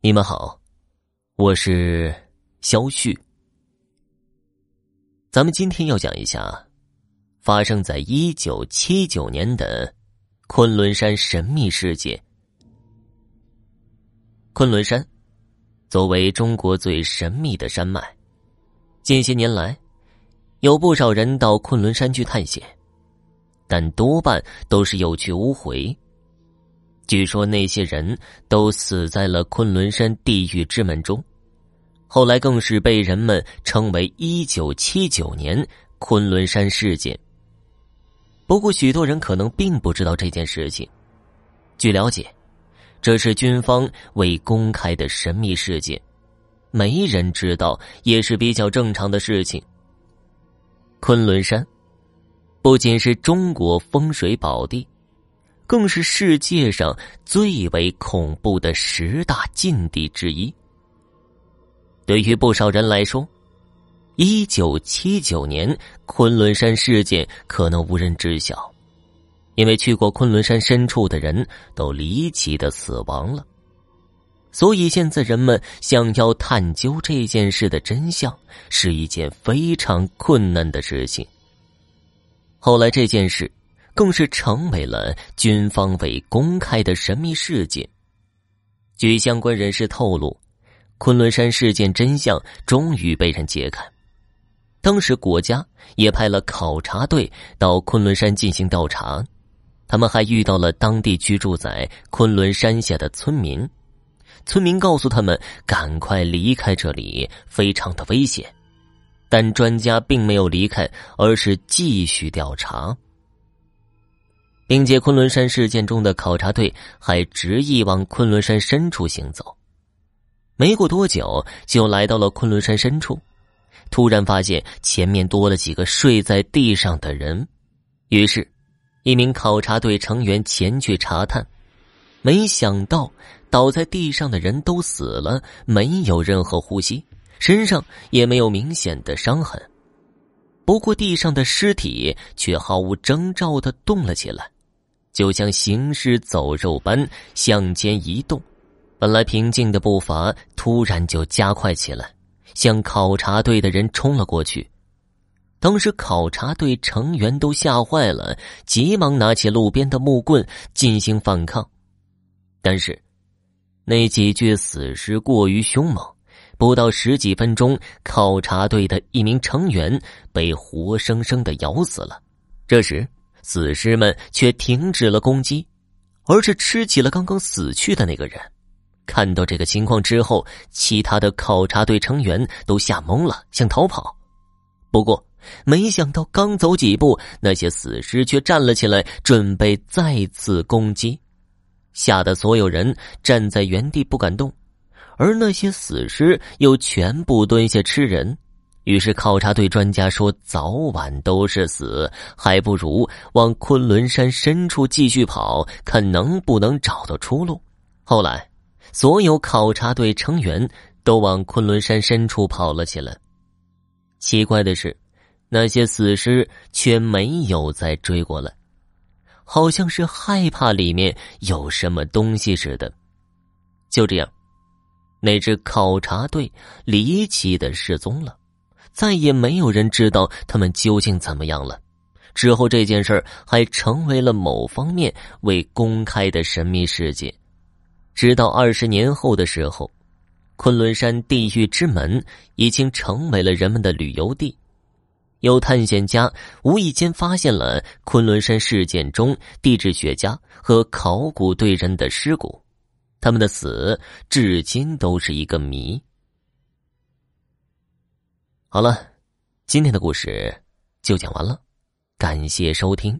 你们好，我是肖旭。咱们今天要讲一下发生在一九七九年的昆仑山神秘事件。昆仑山作为中国最神秘的山脉，近些年来有不少人到昆仑山去探险，但多半都是有去无回。据说那些人都死在了昆仑山地狱之门中，后来更是被人们称为“一九七九年昆仑山事件”。不过，许多人可能并不知道这件事情。据了解，这是军方未公开的神秘事件，没人知道也是比较正常的事情。昆仑山不仅是中国风水宝地。更是世界上最为恐怖的十大禁地之一。对于不少人来说，一九七九年昆仑山事件可能无人知晓，因为去过昆仑山深处的人都离奇的死亡了。所以现在人们想要探究这件事的真相，是一件非常困难的事情。后来这件事。更是成为了军方未公开的神秘事件。据相关人士透露，昆仑山事件真相终于被人揭开。当时国家也派了考察队到昆仑山进行调查，他们还遇到了当地居住在昆仑山下的村民。村民告诉他们赶快离开这里，非常的危险。但专家并没有离开，而是继续调查。并且，昆仑山事件中的考察队还执意往昆仑山深处行走。没过多久，就来到了昆仑山深处，突然发现前面多了几个睡在地上的人。于是，一名考察队成员前去查探，没想到倒在地上的人都死了，没有任何呼吸，身上也没有明显的伤痕。不过，地上的尸体却毫无征兆的动了起来。就像行尸走肉般向前移动，本来平静的步伐突然就加快起来，向考察队的人冲了过去。当时考察队成员都吓坏了，急忙拿起路边的木棍进行反抗。但是，那几具死尸过于凶猛，不到十几分钟，考察队的一名成员被活生生的咬死了。这时。死尸们却停止了攻击，而是吃起了刚刚死去的那个人。看到这个情况之后，其他的考察队成员都吓懵了，想逃跑。不过，没想到刚走几步，那些死尸却站了起来，准备再次攻击，吓得所有人站在原地不敢动，而那些死尸又全部蹲下吃人。于是，考察队专家说：“早晚都是死，还不如往昆仑山深处继续跑，看能不能找到出路。”后来，所有考察队成员都往昆仑山深处跑了起来。奇怪的是，那些死尸却没有再追过来，好像是害怕里面有什么东西似的。就这样，那支考察队离奇的失踪了。再也没有人知道他们究竟怎么样了。之后这件事还成为了某方面未公开的神秘事件。直到二十年后的时候，昆仑山地狱之门已经成为了人们的旅游地。有探险家无意间发现了昆仑山事件中地质学家和考古队人的尸骨，他们的死至今都是一个谜。好了，今天的故事就讲完了，感谢收听。